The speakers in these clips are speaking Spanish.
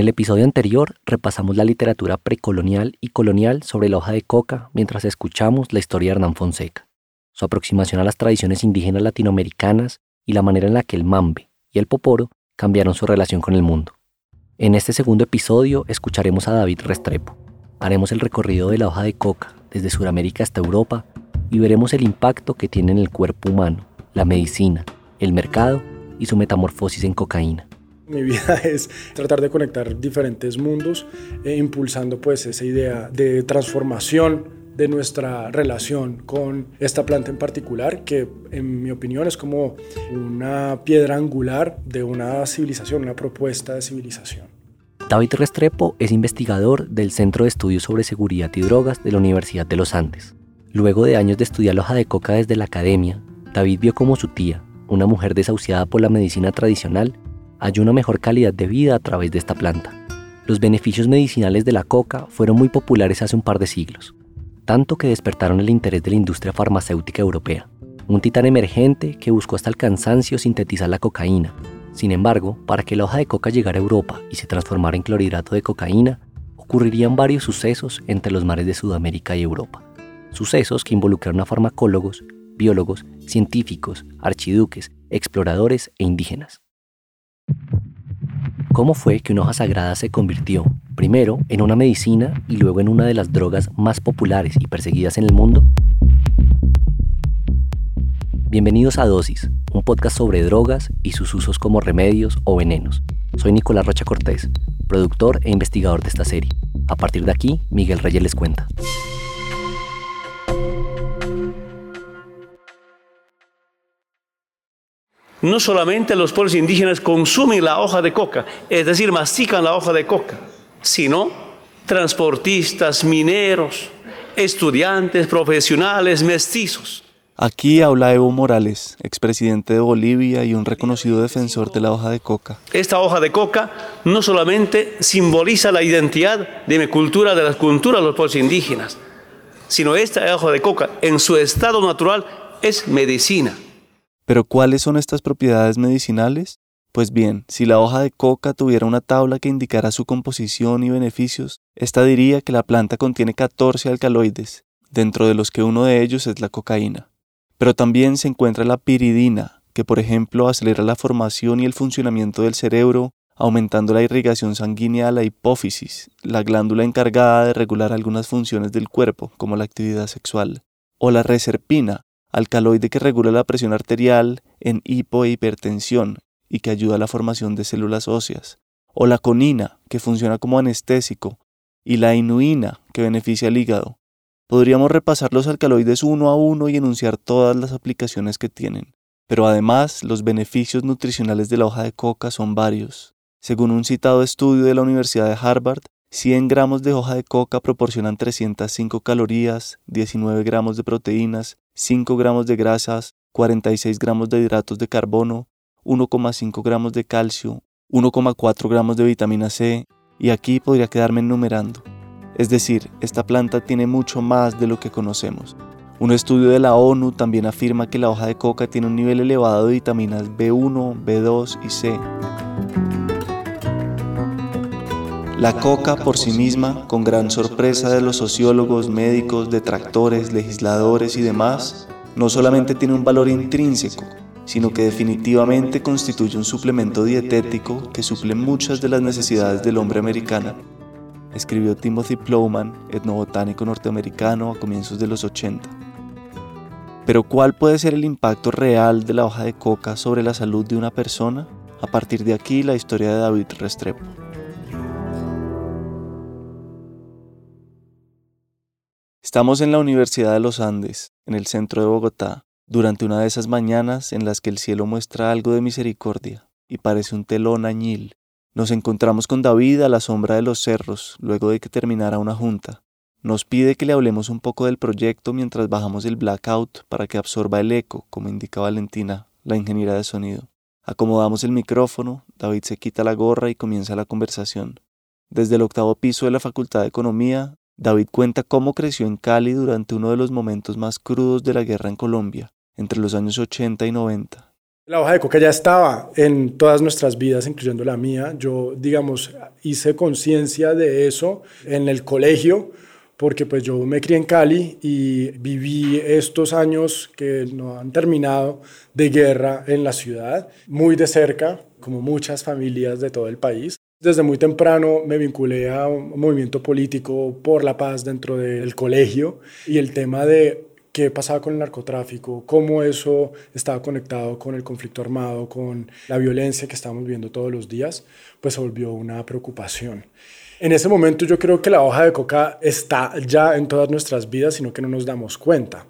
el episodio anterior repasamos la literatura precolonial y colonial sobre la hoja de coca mientras escuchamos la historia de Hernán Fonseca, su aproximación a las tradiciones indígenas latinoamericanas y la manera en la que el mambe y el poporo cambiaron su relación con el mundo. En este segundo episodio escucharemos a David Restrepo. Haremos el recorrido de la hoja de coca desde Sudamérica hasta Europa y veremos el impacto que tiene en el cuerpo humano, la medicina, el mercado y su metamorfosis en cocaína. Mi vida es tratar de conectar diferentes mundos, e impulsando pues esa idea de transformación de nuestra relación con esta planta en particular, que en mi opinión es como una piedra angular de una civilización, una propuesta de civilización. David Restrepo es investigador del Centro de Estudios sobre Seguridad y Drogas de la Universidad de los Andes. Luego de años de estudiar hoja de coca desde la academia, David vio como su tía, una mujer desahuciada por la medicina tradicional, halló una mejor calidad de vida a través de esta planta. Los beneficios medicinales de la coca fueron muy populares hace un par de siglos, tanto que despertaron el interés de la industria farmacéutica europea, un titán emergente que buscó hasta el cansancio sintetizar la cocaína. Sin embargo, para que la hoja de coca llegara a Europa y se transformara en clorhidrato de cocaína, ocurrirían varios sucesos entre los mares de Sudamérica y Europa. Sucesos que involucraron a farmacólogos, biólogos, científicos, archiduques, exploradores e indígenas. ¿Cómo fue que una hoja sagrada se convirtió, primero, en una medicina y luego en una de las drogas más populares y perseguidas en el mundo? Bienvenidos a Dosis, un podcast sobre drogas y sus usos como remedios o venenos. Soy Nicolás Rocha Cortés, productor e investigador de esta serie. A partir de aquí, Miguel Reyes les cuenta. No solamente los pueblos indígenas consumen la hoja de coca, es decir, mastican la hoja de coca, sino transportistas, mineros, estudiantes, profesionales, mestizos. Aquí habla Evo Morales, expresidente de Bolivia y un reconocido defensor de la hoja de coca. Esta hoja de coca no solamente simboliza la identidad de mi cultura, de la cultura de los pueblos indígenas, sino esta hoja de coca en su estado natural es medicina. Pero ¿cuáles son estas propiedades medicinales? Pues bien, si la hoja de coca tuviera una tabla que indicara su composición y beneficios, esta diría que la planta contiene 14 alcaloides, dentro de los que uno de ellos es la cocaína. Pero también se encuentra la piridina, que por ejemplo acelera la formación y el funcionamiento del cerebro, aumentando la irrigación sanguínea a la hipófisis, la glándula encargada de regular algunas funciones del cuerpo, como la actividad sexual, o la reserpina, alcaloide que regula la presión arterial en hipo e hipertensión y que ayuda a la formación de células óseas, o la conina, que funciona como anestésico, y la inuina, que beneficia al hígado. Podríamos repasar los alcaloides uno a uno y enunciar todas las aplicaciones que tienen, pero además los beneficios nutricionales de la hoja de coca son varios. Según un citado estudio de la Universidad de Harvard, 100 gramos de hoja de coca proporcionan 305 calorías, 19 gramos de proteínas, 5 gramos de grasas, 46 gramos de hidratos de carbono, 1,5 gramos de calcio, 1,4 gramos de vitamina C, y aquí podría quedarme enumerando. Es decir, esta planta tiene mucho más de lo que conocemos. Un estudio de la ONU también afirma que la hoja de coca tiene un nivel elevado de vitaminas B1, B2 y C. La coca por sí misma, con gran sorpresa de los sociólogos, médicos, detractores, legisladores y demás, no solamente tiene un valor intrínseco, sino que definitivamente constituye un suplemento dietético que suple muchas de las necesidades del hombre americano, escribió Timothy Plowman, etnobotánico norteamericano a comienzos de los 80. Pero ¿cuál puede ser el impacto real de la hoja de coca sobre la salud de una persona? A partir de aquí la historia de David Restrepo. Estamos en la Universidad de los Andes, en el centro de Bogotá, durante una de esas mañanas en las que el cielo muestra algo de misericordia y parece un telón añil. Nos encontramos con David a la sombra de los cerros, luego de que terminara una junta. Nos pide que le hablemos un poco del proyecto mientras bajamos el blackout para que absorba el eco, como indica Valentina, la ingeniera de sonido. Acomodamos el micrófono, David se quita la gorra y comienza la conversación. Desde el octavo piso de la Facultad de Economía, David cuenta cómo creció en Cali durante uno de los momentos más crudos de la guerra en Colombia, entre los años 80 y 90. La hoja de coca ya estaba en todas nuestras vidas, incluyendo la mía. Yo, digamos, hice conciencia de eso en el colegio, porque pues yo me crié en Cali y viví estos años que no han terminado de guerra en la ciudad, muy de cerca, como muchas familias de todo el país. Desde muy temprano me vinculé a un movimiento político por la paz dentro del colegio y el tema de qué pasaba con el narcotráfico, cómo eso estaba conectado con el conflicto armado, con la violencia que estamos viendo todos los días, pues se volvió una preocupación. En ese momento yo creo que la hoja de coca está ya en todas nuestras vidas, sino que no nos damos cuenta.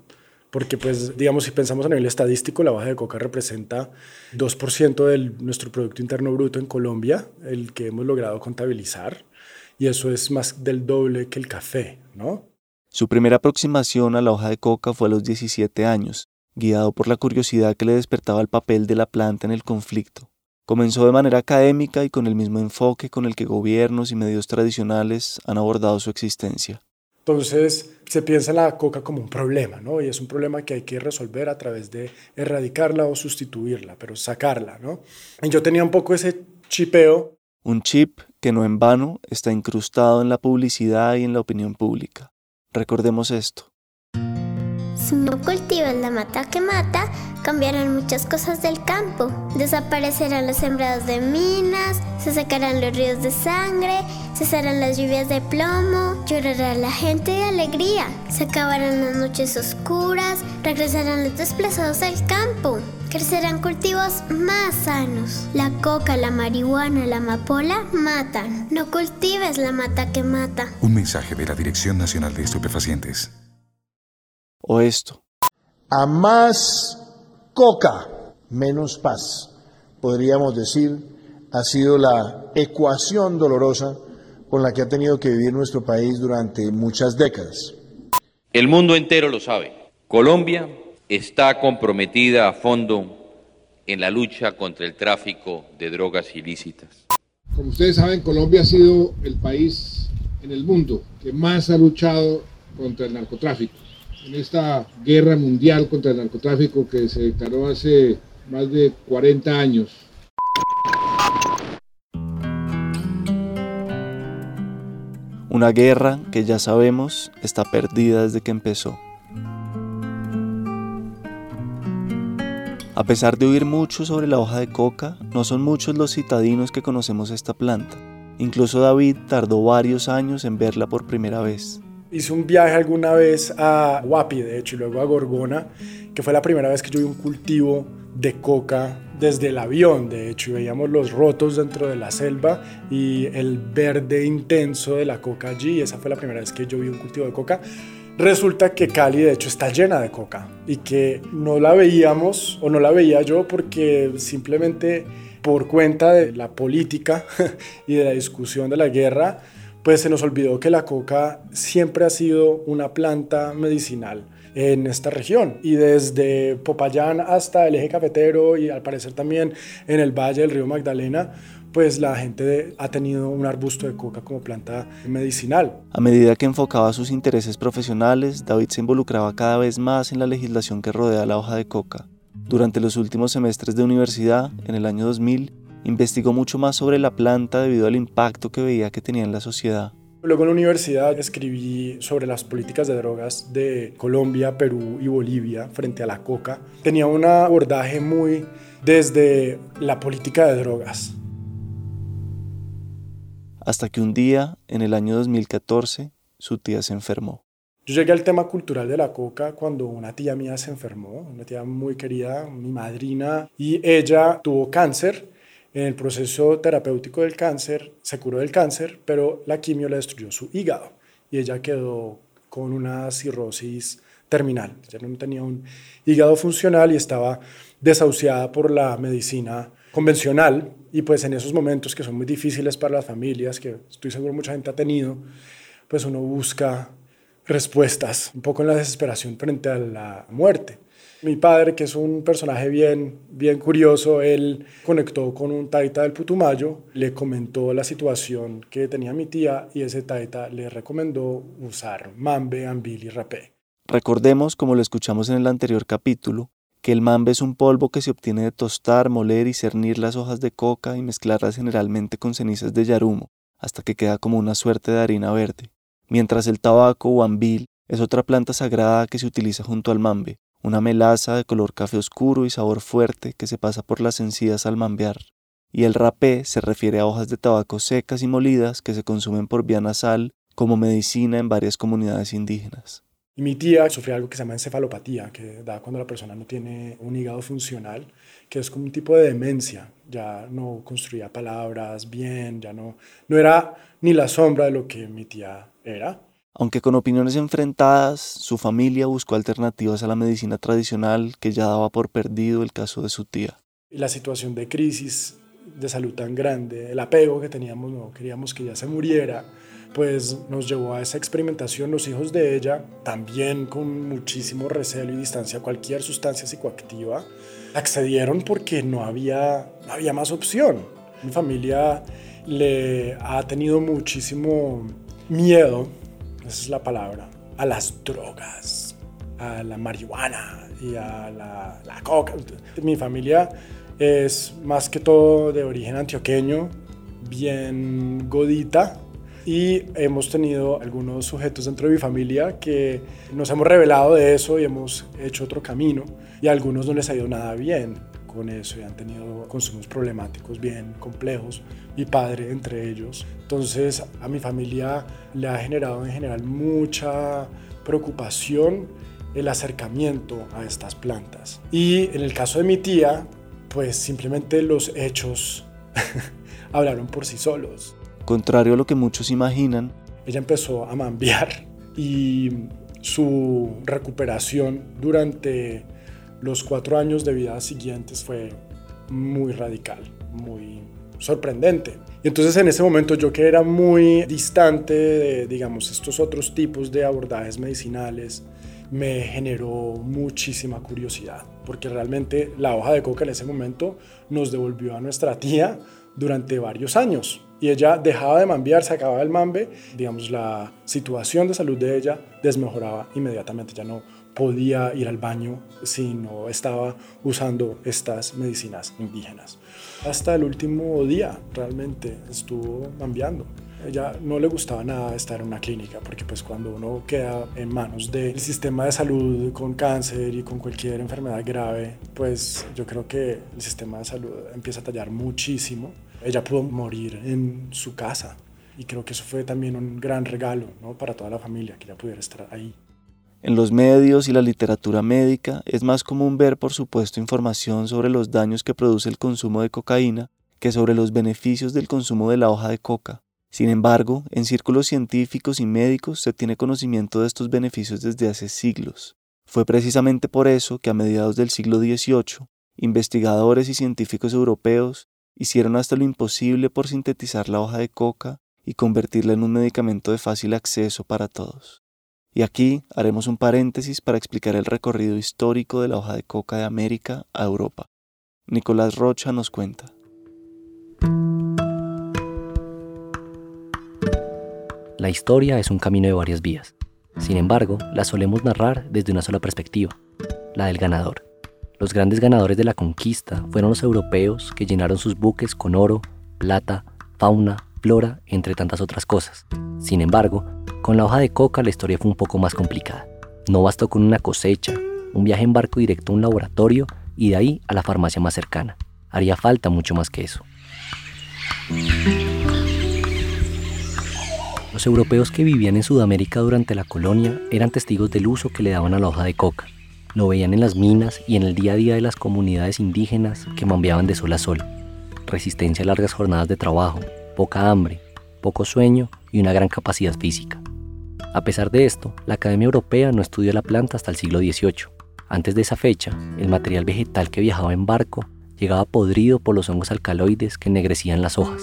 Porque, pues, digamos, si pensamos a nivel estadístico, la hoja de coca representa 2% de nuestro Producto Interno Bruto en Colombia, el que hemos logrado contabilizar, y eso es más del doble que el café, ¿no? Su primera aproximación a la hoja de coca fue a los 17 años, guiado por la curiosidad que le despertaba el papel de la planta en el conflicto. Comenzó de manera académica y con el mismo enfoque con el que gobiernos y medios tradicionales han abordado su existencia. Entonces se piensa en la coca como un problema, ¿no? Y es un problema que hay que resolver a través de erradicarla o sustituirla, pero sacarla, ¿no? Yo tenía un poco ese chipeo. Un chip que no en vano está incrustado en la publicidad y en la opinión pública. Recordemos esto. Si no cultivas la mata que mata, cambiarán muchas cosas del campo. Desaparecerán los sembrados de minas, se secarán los ríos de sangre, cesarán las lluvias de plomo, llorará la gente de alegría, se acabarán las noches oscuras, regresarán los desplazados al campo. Crecerán cultivos más sanos. La coca, la marihuana, la amapola matan. No cultives la mata que mata. Un mensaje de la Dirección Nacional de Estupefacientes. O esto. A más coca, menos paz. Podríamos decir, ha sido la ecuación dolorosa con la que ha tenido que vivir nuestro país durante muchas décadas. El mundo entero lo sabe. Colombia está comprometida a fondo en la lucha contra el tráfico de drogas ilícitas. Como ustedes saben, Colombia ha sido el país en el mundo que más ha luchado contra el narcotráfico. En esta guerra mundial contra el narcotráfico que se declaró hace más de 40 años. Una guerra que ya sabemos está perdida desde que empezó. A pesar de oír mucho sobre la hoja de coca, no son muchos los citadinos que conocemos esta planta. Incluso David tardó varios años en verla por primera vez. Hice un viaje alguna vez a Huapi, de hecho, y luego a Gorgona, que fue la primera vez que yo vi un cultivo de coca desde el avión, de hecho, y veíamos los rotos dentro de la selva y el verde intenso de la coca allí, y esa fue la primera vez que yo vi un cultivo de coca. Resulta que Cali de hecho está llena de coca y que no la veíamos o no la veía yo porque simplemente por cuenta de la política y de la discusión de la guerra, pues se nos olvidó que la coca siempre ha sido una planta medicinal en esta región y desde Popayán hasta el eje cafetero y al parecer también en el valle del río Magdalena pues la gente ha tenido un arbusto de coca como planta medicinal. A medida que enfocaba sus intereses profesionales, David se involucraba cada vez más en la legislación que rodea la hoja de coca. Durante los últimos semestres de universidad, en el año 2000, investigó mucho más sobre la planta debido al impacto que veía que tenía en la sociedad. Luego en la universidad escribí sobre las políticas de drogas de Colombia, Perú y Bolivia frente a la coca. Tenía un abordaje muy desde la política de drogas. Hasta que un día, en el año 2014, su tía se enfermó. Yo llegué al tema cultural de la coca cuando una tía mía se enfermó, una tía muy querida, mi madrina, y ella tuvo cáncer. En el proceso terapéutico del cáncer se curó del cáncer, pero la quimio le destruyó su hígado y ella quedó con una cirrosis terminal. Ella no tenía un hígado funcional y estaba desahuciada por la medicina convencional y pues en esos momentos que son muy difíciles para las familias, que estoy seguro mucha gente ha tenido, pues uno busca respuestas, un poco en la desesperación frente a la muerte. Mi padre, que es un personaje bien, bien curioso, él conectó con un taita del Putumayo, le comentó la situación que tenía mi tía y ese taita le recomendó usar mambe, ambil y rapé. Recordemos, como lo escuchamos en el anterior capítulo, que el mambe es un polvo que se obtiene de tostar, moler y cernir las hojas de coca y mezclarlas generalmente con cenizas de yarumo, hasta que queda como una suerte de harina verde, mientras el tabaco o ambil es otra planta sagrada que se utiliza junto al mambe, una melaza de color café oscuro y sabor fuerte que se pasa por las encías al mambear. Y el rapé se refiere a hojas de tabaco secas y molidas que se consumen por vía nasal como medicina en varias comunidades indígenas. Y mi tía sufría algo que se llama encefalopatía, que da cuando la persona no tiene un hígado funcional, que es como un tipo de demencia. Ya no construía palabras bien, ya no, no era ni la sombra de lo que mi tía era. Aunque con opiniones enfrentadas, su familia buscó alternativas a la medicina tradicional que ya daba por perdido el caso de su tía. La situación de crisis de salud tan grande, el apego que teníamos, no queríamos que ella se muriera, pues nos llevó a esa experimentación. Los hijos de ella, también con muchísimo recelo y distancia a cualquier sustancia psicoactiva, accedieron porque no había, no había más opción. Mi familia le ha tenido muchísimo miedo, esa es la palabra, a las drogas, a la marihuana y a la, la coca. Mi familia es más que todo de origen antioqueño, bien godita, y hemos tenido algunos sujetos dentro de mi familia que nos hemos revelado de eso y hemos hecho otro camino y a algunos no les ha ido nada bien con eso y han tenido consumos problemáticos bien complejos, mi padre entre ellos. Entonces a mi familia le ha generado en general mucha preocupación el acercamiento a estas plantas. Y en el caso de mi tía, pues simplemente los hechos hablaron por sí solos. Contrario a lo que muchos imaginan, ella empezó a mambiar y su recuperación durante los cuatro años de vida siguientes fue muy radical, muy sorprendente. Y entonces en ese momento yo que era muy distante de, digamos, estos otros tipos de abordajes medicinales, me generó muchísima curiosidad, porque realmente la hoja de coca en ese momento nos devolvió a nuestra tía durante varios años. Y ella dejaba de mambear, se acababa el mambe, digamos, la situación de salud de ella desmejoraba inmediatamente, ya no podía ir al baño si no estaba usando estas medicinas indígenas. Hasta el último día realmente estuvo mambeando. Ella no le gustaba nada estar en una clínica porque pues cuando uno queda en manos del sistema de salud con cáncer y con cualquier enfermedad grave, pues yo creo que el sistema de salud empieza a tallar muchísimo. Ella pudo morir en su casa y creo que eso fue también un gran regalo ¿no? para toda la familia que ella pudiera estar ahí. En los medios y la literatura médica es más común ver, por supuesto, información sobre los daños que produce el consumo de cocaína que sobre los beneficios del consumo de la hoja de coca. Sin embargo, en círculos científicos y médicos se tiene conocimiento de estos beneficios desde hace siglos. Fue precisamente por eso que a mediados del siglo XVIII, investigadores y científicos europeos hicieron hasta lo imposible por sintetizar la hoja de coca y convertirla en un medicamento de fácil acceso para todos. Y aquí haremos un paréntesis para explicar el recorrido histórico de la hoja de coca de América a Europa. Nicolás Rocha nos cuenta. La historia es un camino de varias vías. Sin embargo, la solemos narrar desde una sola perspectiva, la del ganador. Los grandes ganadores de la conquista fueron los europeos que llenaron sus buques con oro, plata, fauna, explora, entre tantas otras cosas. Sin embargo, con la hoja de coca la historia fue un poco más complicada. No bastó con una cosecha, un viaje en barco directo a un laboratorio y de ahí a la farmacia más cercana. Haría falta mucho más que eso. Los europeos que vivían en Sudamérica durante la colonia eran testigos del uso que le daban a la hoja de coca. Lo veían en las minas y en el día a día de las comunidades indígenas que mambeaban de sol a sol. Resistencia a largas jornadas de trabajo, poca hambre, poco sueño y una gran capacidad física. A pesar de esto, la Academia Europea no estudió la planta hasta el siglo XVIII. Antes de esa fecha, el material vegetal que viajaba en barco llegaba podrido por los hongos alcaloides que ennegrecían las hojas.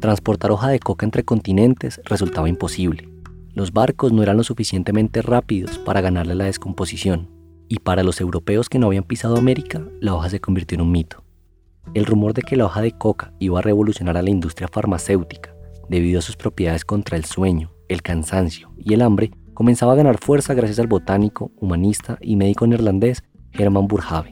Transportar hoja de coca entre continentes resultaba imposible. Los barcos no eran lo suficientemente rápidos para ganarle la descomposición, y para los europeos que no habían pisado América, la hoja se convirtió en un mito. El rumor de que la hoja de coca iba a revolucionar a la industria farmacéutica debido a sus propiedades contra el sueño, el cansancio y el hambre comenzaba a ganar fuerza gracias al botánico, humanista y médico neerlandés Hermann Burjave.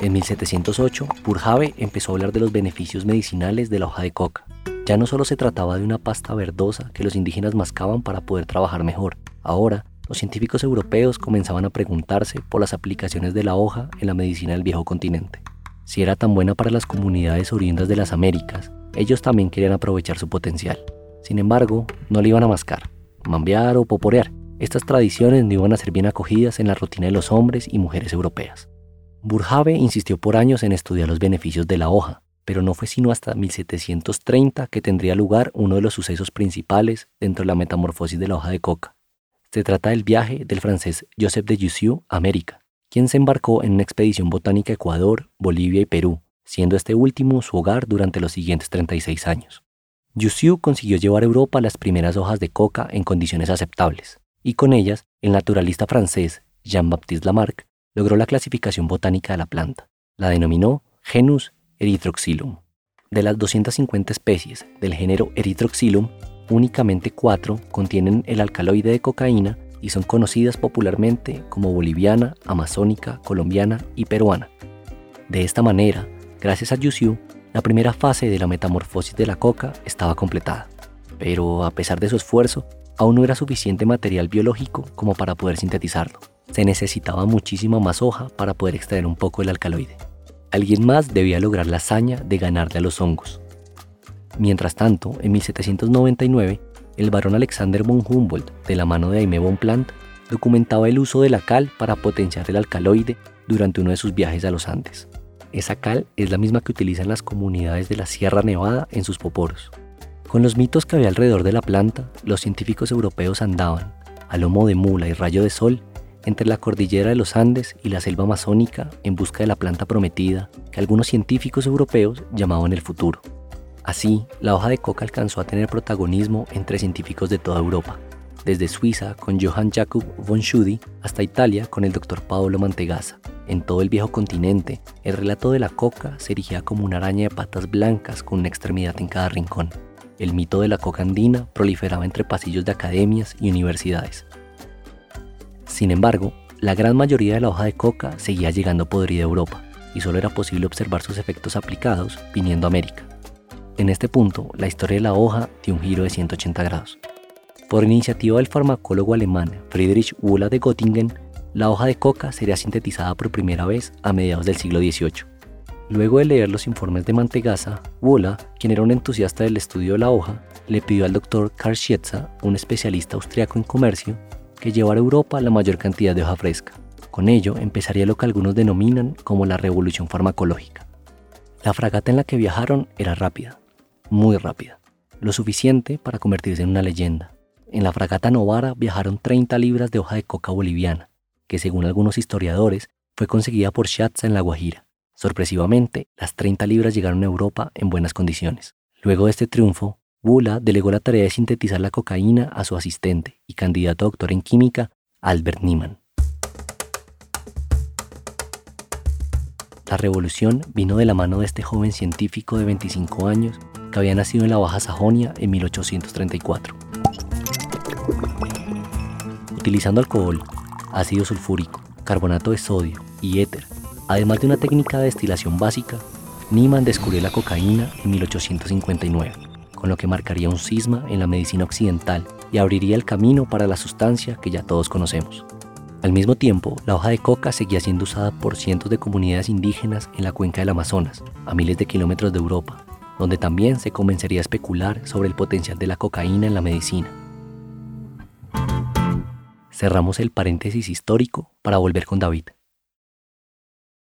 En 1708, Burjave empezó a hablar de los beneficios medicinales de la hoja de coca. Ya no solo se trataba de una pasta verdosa que los indígenas mascaban para poder trabajar mejor. Ahora, los científicos europeos comenzaban a preguntarse por las aplicaciones de la hoja en la medicina del viejo continente. Si era tan buena para las comunidades oriundas de las Américas, ellos también querían aprovechar su potencial. Sin embargo, no le iban a mascar, mambear o poporear. Estas tradiciones no iban a ser bien acogidas en la rutina de los hombres y mujeres europeas. Burjave insistió por años en estudiar los beneficios de la hoja, pero no fue sino hasta 1730 que tendría lugar uno de los sucesos principales dentro de la metamorfosis de la hoja de coca. Se trata del viaje del francés Joseph de Jussieu a América, quien se embarcó en una expedición botánica a Ecuador, Bolivia y Perú, siendo este último su hogar durante los siguientes 36 años. Jussieu consiguió llevar a Europa las primeras hojas de coca en condiciones aceptables, y con ellas el naturalista francés Jean-Baptiste Lamarck logró la clasificación botánica de la planta. La denominó Genus Erythroxylum. De las 250 especies del género Erythroxylum, únicamente cuatro contienen el alcaloide de cocaína y son conocidas popularmente como boliviana, amazónica, colombiana y peruana. De esta manera, gracias a Jussieu, la primera fase de la metamorfosis de la coca estaba completada, pero a pesar de su esfuerzo, aún no era suficiente material biológico como para poder sintetizarlo. Se necesitaba muchísima más hoja para poder extraer un poco del alcaloide. Alguien más debía lograr la hazaña de ganarle a los hongos. Mientras tanto, en 1799, el barón Alexander von Humboldt, de la mano de Aimé Bonpland, documentaba el uso de la cal para potenciar el alcaloide durante uno de sus viajes a los Andes. Esa cal es la misma que utilizan las comunidades de la Sierra Nevada en sus poporos. Con los mitos que había alrededor de la planta, los científicos europeos andaban, a lomo de mula y rayo de sol, entre la cordillera de los Andes y la selva amazónica en busca de la planta prometida que algunos científicos europeos llamaban el futuro. Así, la hoja de coca alcanzó a tener protagonismo entre científicos de toda Europa, desde Suiza con Johann Jakob von Schudi hasta Italia con el doctor Paolo Mantegazza. En todo el viejo continente, el relato de la coca se erigía como una araña de patas blancas con una extremidad en cada rincón. El mito de la coca andina proliferaba entre pasillos de academias y universidades. Sin embargo, la gran mayoría de la hoja de coca seguía llegando podrida a Europa y solo era posible observar sus efectos aplicados viniendo a América. En este punto, la historia de la hoja dio un giro de 180 grados. Por iniciativa del farmacólogo alemán Friedrich Wöhler de Göttingen, la hoja de coca sería sintetizada por primera vez a mediados del siglo XVIII. Luego de leer los informes de Mantegazza, Wöhler, quien era un entusiasta del estudio de la hoja, le pidió al doctor Karl Schietza, un especialista austriaco en comercio, que llevara a Europa la mayor cantidad de hoja fresca. Con ello empezaría lo que algunos denominan como la revolución farmacológica. La fragata en la que viajaron era rápida, muy rápida, lo suficiente para convertirse en una leyenda. En la fragata Novara viajaron 30 libras de hoja de coca boliviana, que según algunos historiadores fue conseguida por Schatz en La Guajira. Sorpresivamente, las 30 libras llegaron a Europa en buenas condiciones. Luego de este triunfo, Bula delegó la tarea de sintetizar la cocaína a su asistente y candidato a doctor en química, Albert Niemann. La revolución vino de la mano de este joven científico de 25 años que había nacido en la Baja Sajonia en 1834. Utilizando alcohol, ácido sulfúrico, carbonato de sodio y éter, además de una técnica de destilación básica, Niemann descubrió la cocaína en 1859. con lo que marcaría un cisma en la medicina occidental y abriría el camino para la sustancia que ya todos conocemos. Al mismo tiempo, la hoja de coca seguía siendo usada por cientos de comunidades indígenas en la cuenca del Amazonas, a miles de kilómetros de Europa, donde también se comenzaría a especular sobre el potencial de la cocaína en la medicina. Cerramos el paréntesis histórico para volver con David.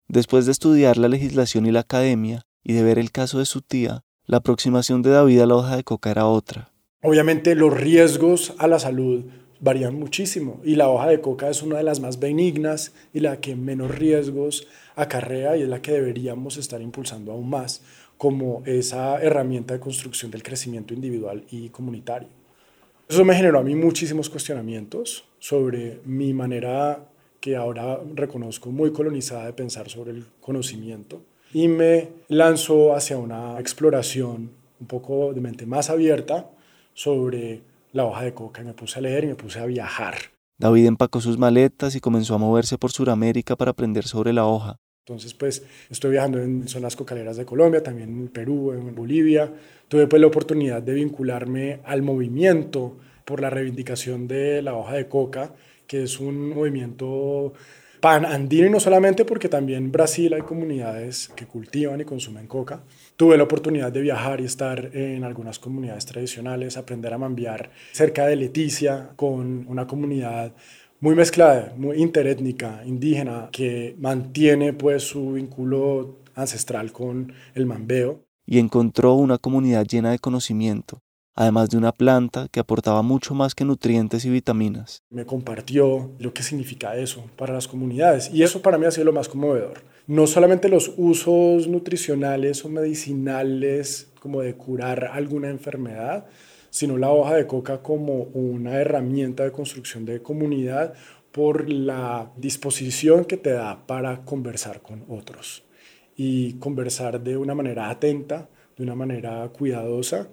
Después de estudiar la legislación y la academia y de ver el caso de su tía, la aproximación de David a la hoja de coca era otra. Obviamente los riesgos a la salud varían muchísimo y la hoja de coca es una de las más benignas y la que menos riesgos acarrea y es la que deberíamos estar impulsando aún más como esa herramienta de construcción del crecimiento individual y comunitario. Eso me generó a mí muchísimos cuestionamientos sobre mi manera que ahora reconozco muy colonizada de pensar sobre el conocimiento y me lanzó hacia una exploración un poco de mente más abierta sobre la hoja de coca y me puse a leer y me puse a viajar. David empacó sus maletas y comenzó a moverse por Sudamérica para aprender sobre la hoja. Entonces, pues estoy viajando en zonas cocaleras de Colombia, también en Perú, en Bolivia. Tuve pues la oportunidad de vincularme al movimiento por la reivindicación de la hoja de coca, que es un movimiento pan-andino y no solamente porque también en Brasil hay comunidades que cultivan y consumen coca. Tuve la oportunidad de viajar y estar en algunas comunidades tradicionales, aprender a mambiar cerca de Leticia con una comunidad muy mezclada, muy interétnica, indígena, que mantiene pues su vínculo ancestral con el mambeo. Y encontró una comunidad llena de conocimiento, además de una planta que aportaba mucho más que nutrientes y vitaminas. Me compartió lo que significa eso para las comunidades y eso para mí ha sido lo más conmovedor. No solamente los usos nutricionales o medicinales como de curar alguna enfermedad, sino la hoja de coca como una herramienta de construcción de comunidad por la disposición que te da para conversar con otros y conversar de una manera atenta, de una manera cuidadosa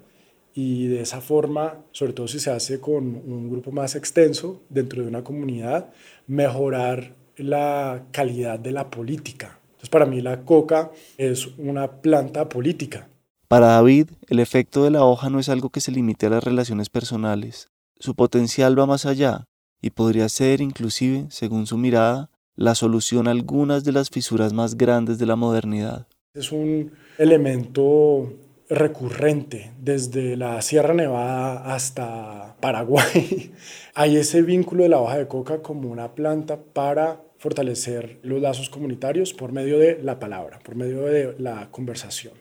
y de esa forma, sobre todo si se hace con un grupo más extenso dentro de una comunidad, mejorar la calidad de la política. Entonces, para mí la coca es una planta política. Para David, el efecto de la hoja no es algo que se limite a las relaciones personales. Su potencial va más allá y podría ser, inclusive, según su mirada, la solución a algunas de las fisuras más grandes de la modernidad. Es un elemento recurrente desde la Sierra Nevada hasta Paraguay. Hay ese vínculo de la hoja de coca como una planta para fortalecer los lazos comunitarios por medio de la palabra, por medio de la conversación.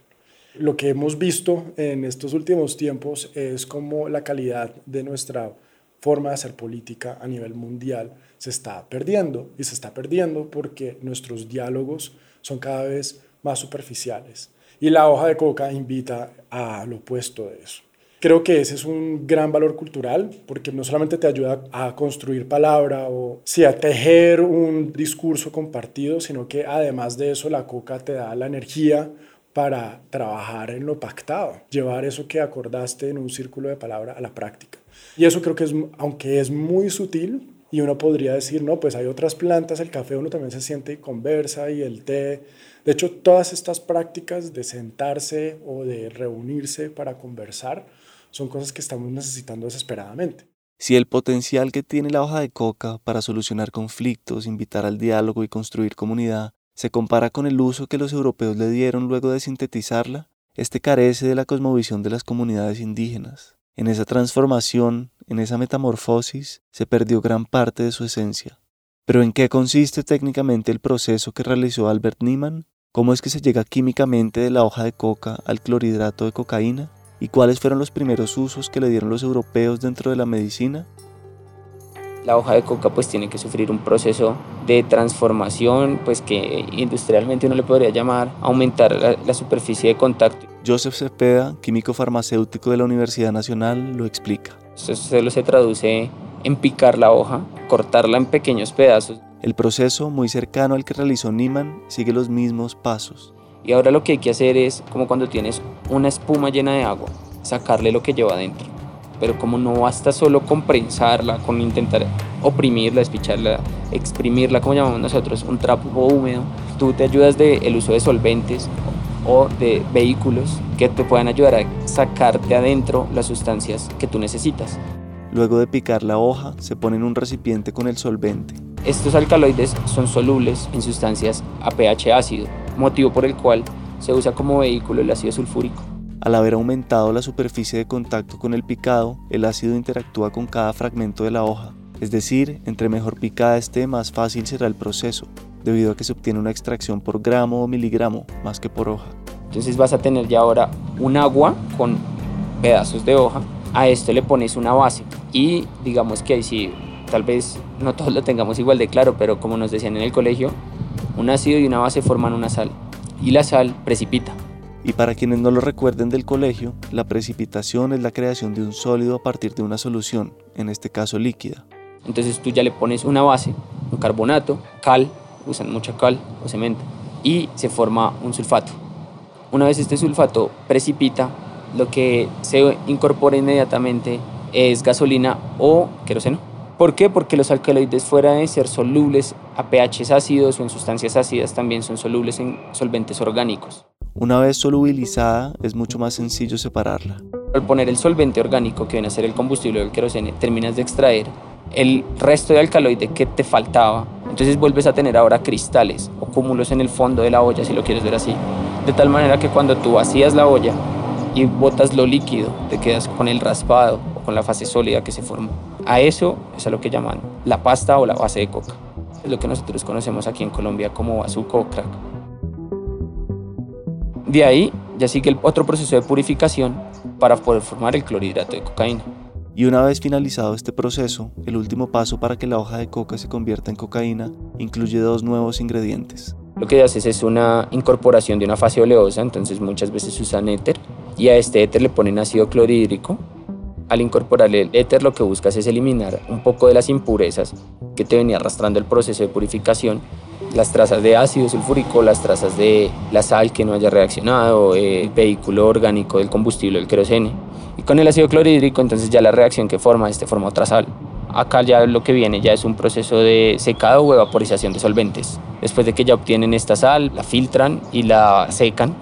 Lo que hemos visto en estos últimos tiempos es cómo la calidad de nuestra forma de hacer política a nivel mundial se está perdiendo y se está perdiendo porque nuestros diálogos son cada vez más superficiales y la hoja de coca invita a lo opuesto de eso. Creo que ese es un gran valor cultural porque no solamente te ayuda a construir palabra o sí, a tejer un discurso compartido, sino que además de eso la coca te da la energía para trabajar en lo pactado, llevar eso que acordaste en un círculo de palabra a la práctica. Y eso creo que es, aunque es muy sutil, y uno podría decir, no, pues hay otras plantas, el café uno también se siente y conversa y el té. De hecho, todas estas prácticas de sentarse o de reunirse para conversar son cosas que estamos necesitando desesperadamente. Si el potencial que tiene la hoja de coca para solucionar conflictos, invitar al diálogo y construir comunidad se compara con el uso que los europeos le dieron luego de sintetizarla, este carece de la cosmovisión de las comunidades indígenas. En esa transformación, en esa metamorfosis, se perdió gran parte de su esencia. Pero ¿en qué consiste técnicamente el proceso que realizó Albert Niemann? ¿Cómo es que se llega químicamente de la hoja de coca al clorhidrato de cocaína? ¿Y cuáles fueron los primeros usos que le dieron los europeos dentro de la medicina? La hoja de coca pues tiene que sufrir un proceso de transformación pues que industrialmente uno le podría llamar aumentar la, la superficie de contacto. Joseph Cepeda, químico farmacéutico de la Universidad Nacional, lo explica. Eso solo se traduce en picar la hoja, cortarla en pequeños pedazos. El proceso, muy cercano al que realizó Niemann, sigue los mismos pasos. Y ahora lo que hay que hacer es, como cuando tienes una espuma llena de agua, sacarle lo que lleva adentro pero como no basta solo con prensarla, con intentar oprimirla, despicharla, exprimirla, como llamamos nosotros, un trapo húmedo, tú te ayudas del el uso de solventes o de vehículos que te puedan ayudar a sacar de adentro las sustancias que tú necesitas. Luego de picar la hoja, se pone en un recipiente con el solvente. Estos alcaloides son solubles en sustancias a pH ácido, motivo por el cual se usa como vehículo el ácido sulfúrico. Al haber aumentado la superficie de contacto con el picado, el ácido interactúa con cada fragmento de la hoja. Es decir, entre mejor picada esté, más fácil será el proceso, debido a que se obtiene una extracción por gramo o miligramo más que por hoja. Entonces vas a tener ya ahora un agua con pedazos de hoja. A esto le pones una base y digamos que ahí sí, tal vez no todos lo tengamos igual de claro, pero como nos decían en el colegio, un ácido y una base forman una sal y la sal precipita. Y para quienes no lo recuerden del colegio, la precipitación es la creación de un sólido a partir de una solución, en este caso líquida. Entonces tú ya le pones una base, un carbonato, cal, usan mucha cal o cemento, y se forma un sulfato. Una vez este sulfato precipita, lo que se incorpora inmediatamente es gasolina o queroseno. ¿Por qué? Porque los alcaloides fuera de ser solubles a pH ácidos o en sustancias ácidas también son solubles en solventes orgánicos. Una vez solubilizada es mucho más sencillo separarla. Al poner el solvente orgánico que viene a ser el combustible del queroseno, terminas de extraer el resto de alcaloide que te faltaba. Entonces vuelves a tener ahora cristales o cúmulos en el fondo de la olla, si lo quieres ver así. De tal manera que cuando tú vacías la olla y botas lo líquido, te quedas con el raspado o con la fase sólida que se formó. A eso es a lo que llaman la pasta o la base de coca. Es lo que nosotros conocemos aquí en Colombia como bazuco o crack. De ahí ya sigue el otro proceso de purificación para poder formar el clorhidrato de cocaína. Y una vez finalizado este proceso, el último paso para que la hoja de coca se convierta en cocaína incluye dos nuevos ingredientes. Lo que haces es una incorporación de una fase oleosa, entonces muchas veces usan éter y a este éter le ponen ácido clorhídrico. Al incorporarle el éter lo que buscas es eliminar un poco de las impurezas que te venía arrastrando el proceso de purificación las trazas de ácido sulfúrico, las trazas de la sal que no haya reaccionado, el vehículo orgánico del combustible, el querosene. Y con el ácido clorhídrico, entonces ya la reacción que forma, este forma otra sal. Acá ya lo que viene ya es un proceso de secado o evaporización de solventes. Después de que ya obtienen esta sal, la filtran y la secan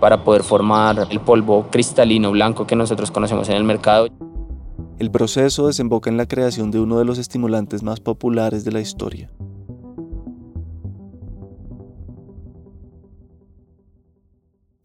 para poder formar el polvo cristalino blanco que nosotros conocemos en el mercado. El proceso desemboca en la creación de uno de los estimulantes más populares de la historia,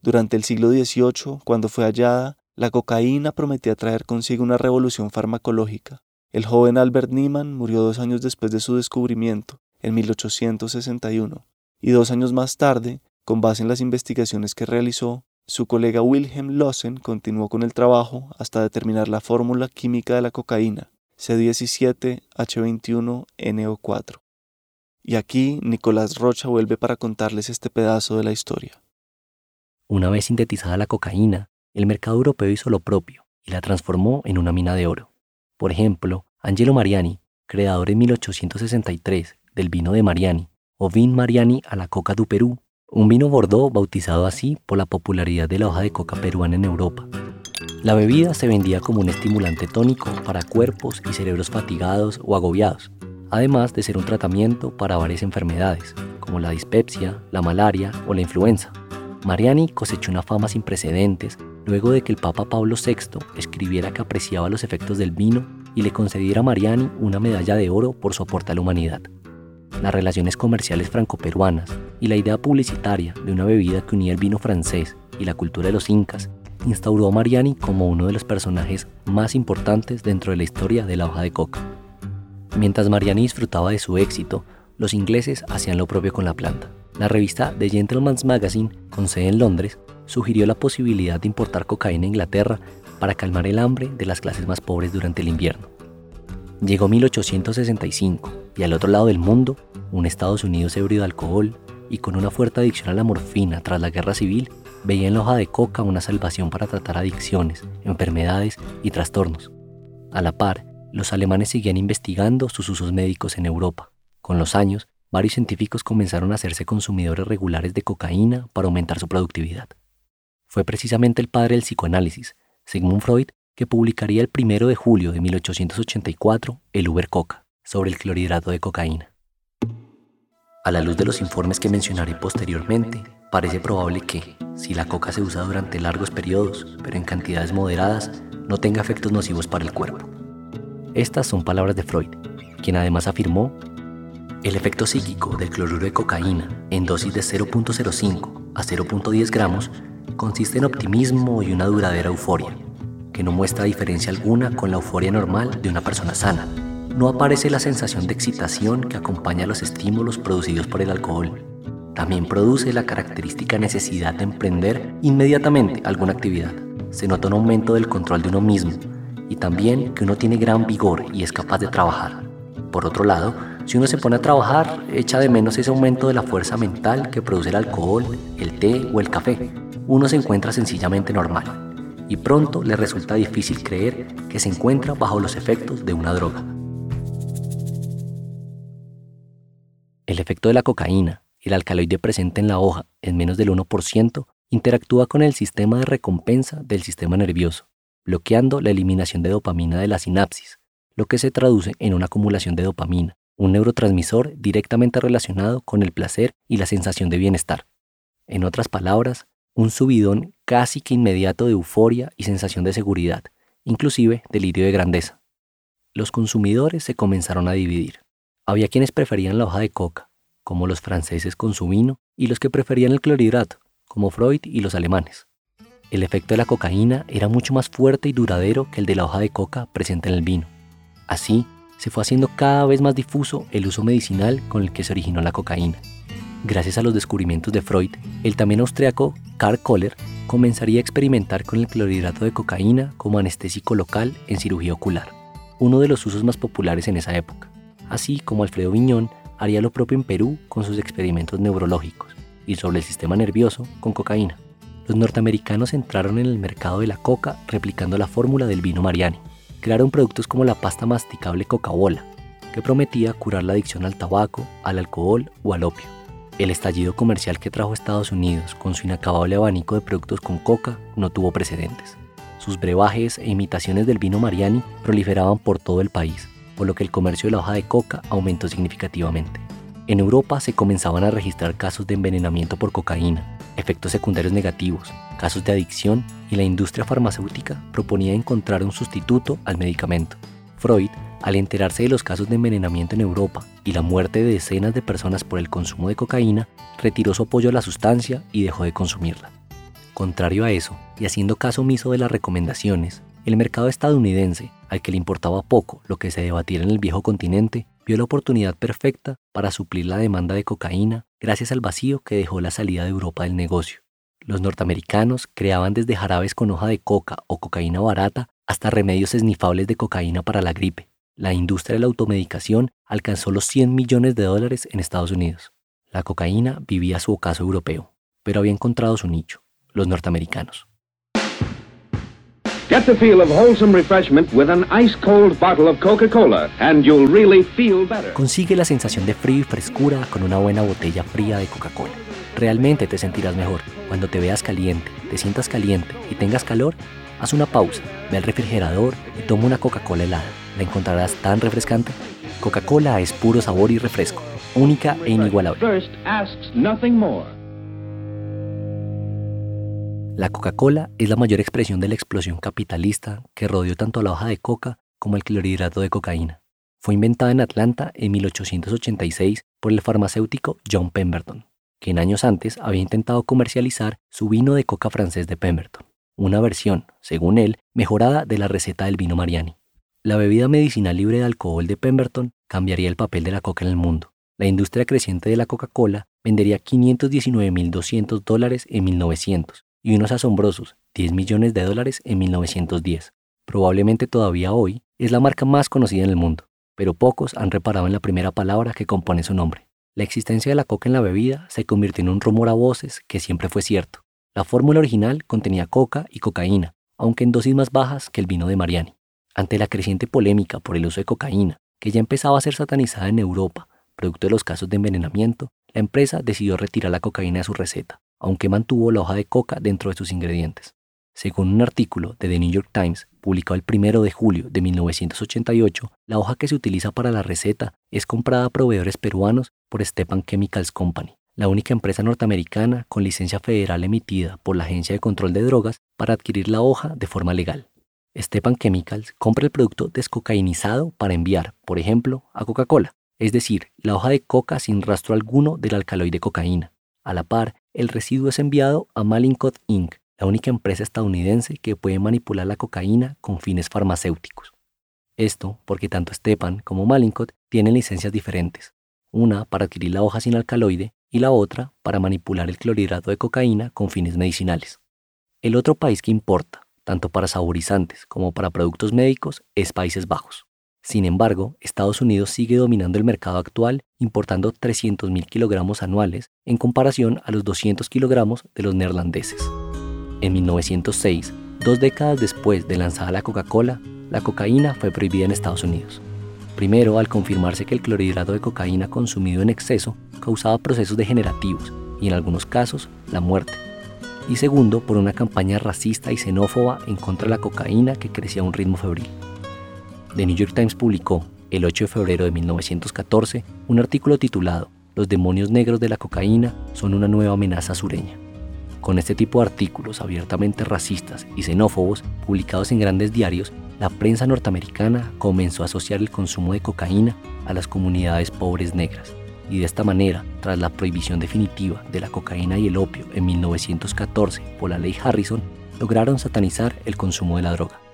Durante el siglo XVIII, cuando fue hallada, la cocaína prometía traer consigo una revolución farmacológica. El joven Albert Niemann murió dos años después de su descubrimiento, en 1861, y dos años más tarde, con base en las investigaciones que realizó, su colega Wilhelm Lossen continuó con el trabajo hasta determinar la fórmula química de la cocaína, C17H21NO4. Y aquí Nicolás Rocha vuelve para contarles este pedazo de la historia. Una vez sintetizada la cocaína, el mercado europeo hizo lo propio y la transformó en una mina de oro. Por ejemplo, Angelo Mariani, creador en 1863 del vino de Mariani, o Vin Mariani a la coca du Perú, un vino bordó bautizado así por la popularidad de la hoja de coca peruana en Europa. La bebida se vendía como un estimulante tónico para cuerpos y cerebros fatigados o agobiados, además de ser un tratamiento para varias enfermedades, como la dispepsia, la malaria o la influenza. Mariani cosechó una fama sin precedentes luego de que el Papa Pablo VI escribiera que apreciaba los efectos del vino y le concediera a Mariani una medalla de oro por su aporte a la humanidad. Las relaciones comerciales franco-peruanas y la idea publicitaria de una bebida que unía el vino francés y la cultura de los incas instauró a Mariani como uno de los personajes más importantes dentro de la historia de la hoja de coca. Mientras Mariani disfrutaba de su éxito, los ingleses hacían lo propio con la planta. La revista The Gentleman's Magazine, con sede en Londres, sugirió la posibilidad de importar cocaína a Inglaterra para calmar el hambre de las clases más pobres durante el invierno. Llegó 1865 y al otro lado del mundo, un Estados Unidos ebrio de alcohol y con una fuerte adicción a la morfina tras la guerra civil, veía en la hoja de coca una salvación para tratar adicciones, enfermedades y trastornos. A la par, los alemanes seguían investigando sus usos médicos en Europa. Con los años, varios científicos comenzaron a hacerse consumidores regulares de cocaína para aumentar su productividad. Fue precisamente el padre del psicoanálisis, Sigmund Freud, que publicaría el 1 de julio de 1884 el Uber Coca sobre el clorhidrato de cocaína. A la luz de los informes que mencionaré posteriormente, parece probable que, si la coca se usa durante largos periodos, pero en cantidades moderadas, no tenga efectos nocivos para el cuerpo. Estas son palabras de Freud, quien además afirmó, el efecto psíquico del cloruro de cocaína en dosis de 0.05 a 0.10 gramos consiste en optimismo y una duradera euforia, que no muestra diferencia alguna con la euforia normal de una persona sana. No aparece la sensación de excitación que acompaña a los estímulos producidos por el alcohol. También produce la característica necesidad de emprender inmediatamente alguna actividad. Se nota un aumento del control de uno mismo y también que uno tiene gran vigor y es capaz de trabajar. Por otro lado, si uno se pone a trabajar, echa de menos ese aumento de la fuerza mental que produce el alcohol, el té o el café. Uno se encuentra sencillamente normal y pronto le resulta difícil creer que se encuentra bajo los efectos de una droga. El efecto de la cocaína, el alcaloide presente en la hoja en menos del 1%, interactúa con el sistema de recompensa del sistema nervioso, bloqueando la eliminación de dopamina de la sinapsis, lo que se traduce en una acumulación de dopamina, un neurotransmisor directamente relacionado con el placer y la sensación de bienestar. En otras palabras, un subidón casi que inmediato de euforia y sensación de seguridad, inclusive delirio de grandeza. Los consumidores se comenzaron a dividir. Había quienes preferían la hoja de coca, como los franceses con su vino, y los que preferían el clorhidrato, como Freud y los alemanes. El efecto de la cocaína era mucho más fuerte y duradero que el de la hoja de coca presente en el vino. Así, se fue haciendo cada vez más difuso el uso medicinal con el que se originó la cocaína. Gracias a los descubrimientos de Freud, el también austriaco Karl Kohler comenzaría a experimentar con el clorhidrato de cocaína como anestésico local en cirugía ocular, uno de los usos más populares en esa época, así como Alfredo Viñón haría lo propio en Perú con sus experimentos neurológicos y sobre el sistema nervioso con cocaína. Los norteamericanos entraron en el mercado de la coca replicando la fórmula del vino Mariani, crearon productos como la pasta masticable Coca-Cola, que prometía curar la adicción al tabaco, al alcohol o al opio. El estallido comercial que trajo Estados Unidos con su inacabable abanico de productos con coca no tuvo precedentes. Sus brebajes e imitaciones del vino Mariani proliferaban por todo el país, por lo que el comercio de la hoja de coca aumentó significativamente. En Europa se comenzaban a registrar casos de envenenamiento por cocaína, efectos secundarios negativos, casos de adicción y la industria farmacéutica proponía encontrar un sustituto al medicamento. Freud, al enterarse de los casos de envenenamiento en Europa y la muerte de decenas de personas por el consumo de cocaína, retiró su apoyo a la sustancia y dejó de consumirla. Contrario a eso, y haciendo caso omiso de las recomendaciones, el mercado estadounidense, al que le importaba poco lo que se debatiera en el viejo continente, vio la oportunidad perfecta para suplir la demanda de cocaína gracias al vacío que dejó la salida de Europa del negocio. Los norteamericanos creaban desde jarabes con hoja de coca o cocaína barata hasta remedios esnifables de cocaína para la gripe. La industria de la automedicación alcanzó los 100 millones de dólares en Estados Unidos. La cocaína vivía su ocaso europeo, pero había encontrado su nicho, los norteamericanos. Get the feel of wholesome refreshment with an ice cold bottle of Coca-Cola and you'll really feel better. Consigue la sensación de frío y frescura con una buena botella fría de Coca-Cola. Realmente te sentirás mejor cuando te veas caliente, te sientas caliente y tengas calor. Haz una pausa, ve al refrigerador y toma una Coca-Cola helada. ¿La encontrarás tan refrescante? Coca-Cola es puro sabor y refresco, única e inigualable. First asks nothing more. La Coca-Cola es la mayor expresión de la explosión capitalista que rodeó tanto a la hoja de coca como el clorhidrato de cocaína. Fue inventada en Atlanta en 1886 por el farmacéutico John Pemberton, quien años antes había intentado comercializar su vino de coca francés de Pemberton, una versión, según él, mejorada de la receta del vino Mariani. La bebida medicinal libre de alcohol de Pemberton cambiaría el papel de la coca en el mundo. La industria creciente de la Coca-Cola vendería 519.200 dólares en 1900 y unos asombrosos 10 millones de dólares en 1910. Probablemente todavía hoy es la marca más conocida en el mundo, pero pocos han reparado en la primera palabra que compone su nombre. La existencia de la coca en la bebida se convirtió en un rumor a voces que siempre fue cierto. La fórmula original contenía coca y cocaína, aunque en dosis más bajas que el vino de Mariani. Ante la creciente polémica por el uso de cocaína, que ya empezaba a ser satanizada en Europa, producto de los casos de envenenamiento, la empresa decidió retirar la cocaína de su receta aunque mantuvo la hoja de coca dentro de sus ingredientes. Según un artículo de The New York Times, publicado el 1 de julio de 1988, la hoja que se utiliza para la receta es comprada a proveedores peruanos por Stepan Chemicals Company, la única empresa norteamericana con licencia federal emitida por la Agencia de Control de Drogas para adquirir la hoja de forma legal. Stepan Chemicals compra el producto descocainizado para enviar, por ejemplo, a Coca-Cola, es decir, la hoja de coca sin rastro alguno del alcaloide cocaína. A la par, el residuo es enviado a Malincott Inc., la única empresa estadounidense que puede manipular la cocaína con fines farmacéuticos. Esto porque tanto Stepan como Malincott tienen licencias diferentes, una para adquirir la hoja sin alcaloide y la otra para manipular el clorhidrato de cocaína con fines medicinales. El otro país que importa, tanto para saborizantes como para productos médicos, es Países Bajos. Sin embargo, Estados Unidos sigue dominando el mercado actual importando 300.000 kilogramos anuales en comparación a los 200 kilogramos de los neerlandeses. En 1906, dos décadas después de lanzada la Coca-Cola, la cocaína fue prohibida en Estados Unidos. Primero, al confirmarse que el clorhidrato de cocaína consumido en exceso causaba procesos degenerativos y en algunos casos la muerte. Y segundo, por una campaña racista y xenófoba en contra de la cocaína que crecía a un ritmo febril. The New York Times publicó, el 8 de febrero de 1914, un artículo titulado Los demonios negros de la cocaína son una nueva amenaza sureña. Con este tipo de artículos abiertamente racistas y xenófobos publicados en grandes diarios, la prensa norteamericana comenzó a asociar el consumo de cocaína a las comunidades pobres negras, y de esta manera, tras la prohibición definitiva de la cocaína y el opio en 1914 por la ley Harrison, lograron satanizar el consumo de la droga.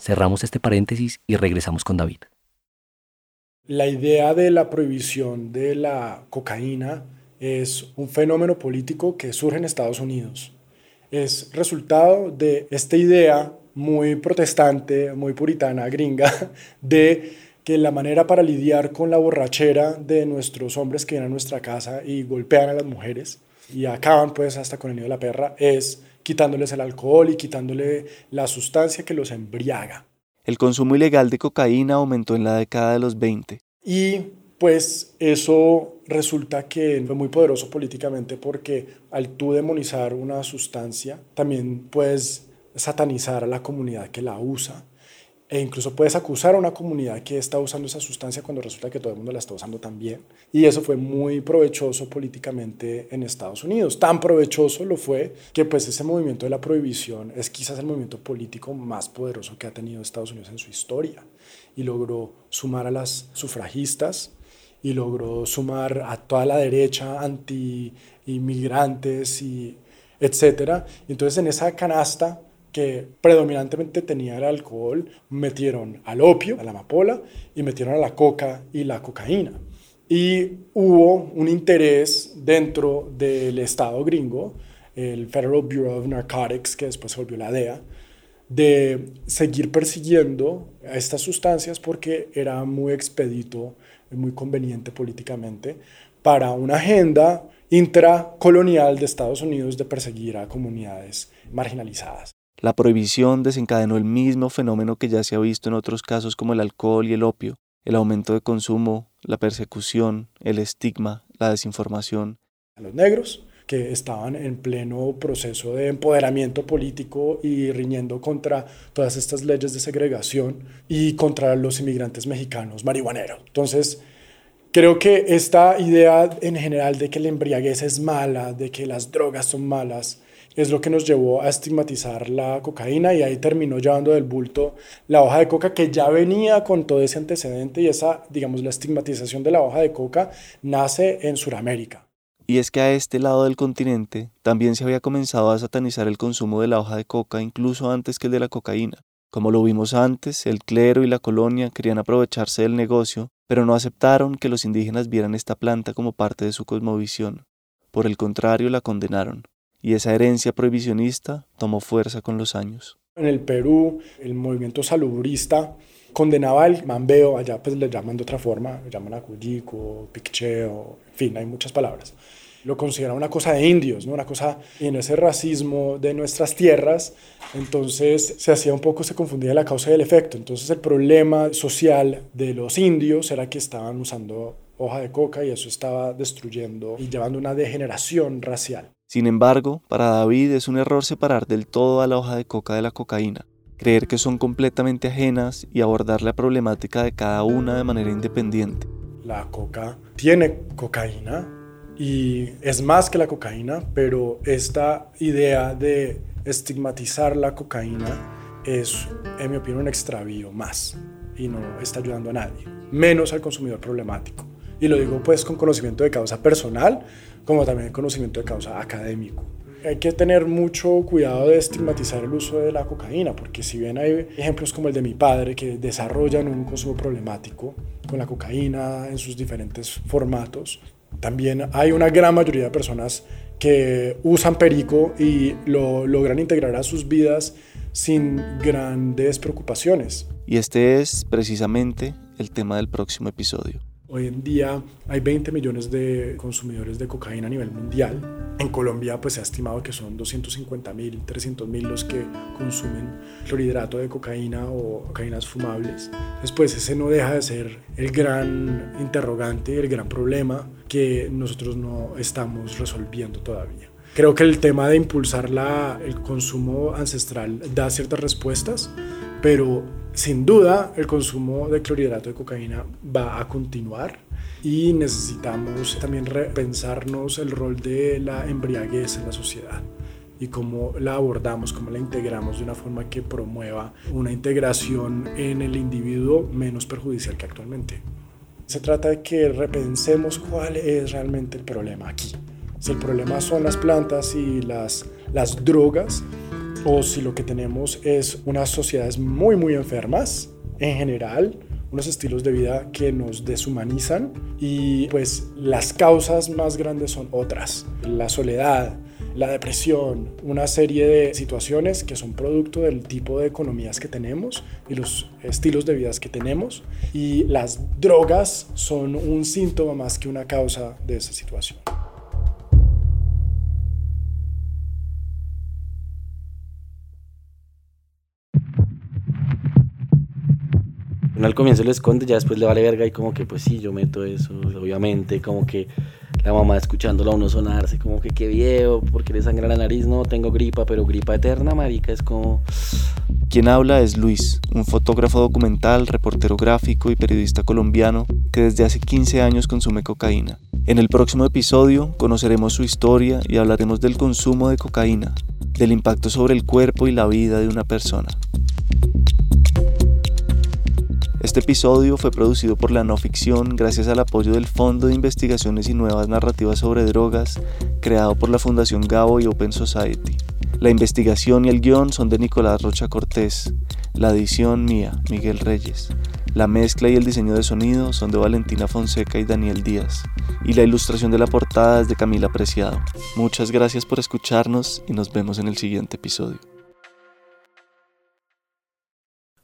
Cerramos este paréntesis y regresamos con David. La idea de la prohibición de la cocaína es un fenómeno político que surge en Estados Unidos. Es resultado de esta idea muy protestante, muy puritana, gringa, de que la manera para lidiar con la borrachera de nuestros hombres que vienen a nuestra casa y golpean a las mujeres y acaban pues hasta con el nido de la perra es quitándoles el alcohol y quitándole la sustancia que los embriaga. El consumo ilegal de cocaína aumentó en la década de los 20. Y pues eso resulta que fue muy poderoso políticamente porque al tú demonizar una sustancia, también puedes satanizar a la comunidad que la usa e incluso puedes acusar a una comunidad que está usando esa sustancia cuando resulta que todo el mundo la está usando también. Y eso fue muy provechoso políticamente en Estados Unidos. Tan provechoso lo fue que pues ese movimiento de la prohibición es quizás el movimiento político más poderoso que ha tenido Estados Unidos en su historia. Y logró sumar a las sufragistas y logró sumar a toda la derecha anti-inmigrantes y etcétera. Entonces en esa canasta que predominantemente tenía el alcohol, metieron al opio, a la amapola, y metieron a la coca y la cocaína. Y hubo un interés dentro del Estado gringo, el Federal Bureau of Narcotics, que después volvió la DEA, de seguir persiguiendo a estas sustancias porque era muy expedito, muy conveniente políticamente para una agenda intracolonial de Estados Unidos de perseguir a comunidades marginalizadas. La prohibición desencadenó el mismo fenómeno que ya se ha visto en otros casos como el alcohol y el opio, el aumento de consumo, la persecución, el estigma, la desinformación. Los negros, que estaban en pleno proceso de empoderamiento político y riñendo contra todas estas leyes de segregación y contra los inmigrantes mexicanos marihuaneros. Entonces, creo que esta idea en general de que la embriaguez es mala, de que las drogas son malas, es lo que nos llevó a estigmatizar la cocaína y ahí terminó llevando del bulto la hoja de coca que ya venía con todo ese antecedente y esa, digamos, la estigmatización de la hoja de coca nace en Sudamérica. Y es que a este lado del continente también se había comenzado a satanizar el consumo de la hoja de coca incluso antes que el de la cocaína. Como lo vimos antes, el clero y la colonia querían aprovecharse del negocio, pero no aceptaron que los indígenas vieran esta planta como parte de su cosmovisión. Por el contrario, la condenaron y esa herencia prohibicionista tomó fuerza con los años. En el Perú, el movimiento salubrista condenaba el mambeo, allá pues le llaman de otra forma, le llaman acuyico, piccheo, en fin, hay muchas palabras. Lo consideraba una cosa de indios, ¿no? una cosa en ese racismo de nuestras tierras, entonces se hacía un poco, se confundía la causa y el efecto. Entonces el problema social de los indios era que estaban usando hoja de coca y eso estaba destruyendo y llevando una degeneración racial. Sin embargo, para David es un error separar del todo a la hoja de coca de la cocaína, creer que son completamente ajenas y abordar la problemática de cada una de manera independiente. La coca tiene cocaína y es más que la cocaína, pero esta idea de estigmatizar la cocaína es, en mi opinión, un extravío más y no está ayudando a nadie, menos al consumidor problemático. Y lo digo pues con conocimiento de causa personal, como también conocimiento de causa académico. Hay que tener mucho cuidado de estigmatizar el uso de la cocaína, porque si bien hay ejemplos como el de mi padre que desarrollan un consumo problemático con la cocaína en sus diferentes formatos, también hay una gran mayoría de personas que usan perico y lo logran integrar a sus vidas sin grandes preocupaciones. Y este es precisamente el tema del próximo episodio. Hoy en día hay 20 millones de consumidores de cocaína a nivel mundial. En Colombia pues se ha estimado que son 250 mil, 300 mil los que consumen clorhidrato de cocaína o cocaínas fumables. Después ese no deja de ser el gran interrogante, el gran problema que nosotros no estamos resolviendo todavía. Creo que el tema de impulsar la, el consumo ancestral da ciertas respuestas, pero sin duda el consumo de clorhidrato de cocaína va a continuar y necesitamos también repensarnos el rol de la embriaguez en la sociedad y cómo la abordamos, cómo la integramos de una forma que promueva una integración en el individuo menos perjudicial que actualmente. Se trata de que repensemos cuál es realmente el problema aquí. Si el problema son las plantas y las, las drogas, o si lo que tenemos es unas sociedades muy, muy enfermas en general, unos estilos de vida que nos deshumanizan y pues las causas más grandes son otras, la soledad, la depresión, una serie de situaciones que son producto del tipo de economías que tenemos y los estilos de vida que tenemos y las drogas son un síntoma más que una causa de esa situación. Uno al comienzo lo esconde, ya después le vale verga y como que pues sí, yo meto eso, obviamente, como que la mamá escuchándolo a uno sonarse, como que qué viejo, porque le sangra la nariz, no, tengo gripa, pero gripa eterna, marica, es como... Quien habla es Luis, un fotógrafo documental, reportero gráfico y periodista colombiano que desde hace 15 años consume cocaína. En el próximo episodio conoceremos su historia y hablaremos del consumo de cocaína, del impacto sobre el cuerpo y la vida de una persona. Este episodio fue producido por la no ficción gracias al apoyo del Fondo de Investigaciones y Nuevas Narrativas sobre Drogas, creado por la Fundación Gabo y Open Society. La investigación y el guion son de Nicolás Rocha Cortés, la edición mía, Miguel Reyes. La mezcla y el diseño de sonido son de Valentina Fonseca y Daniel Díaz. Y la ilustración de la portada es de Camila Preciado. Muchas gracias por escucharnos y nos vemos en el siguiente episodio.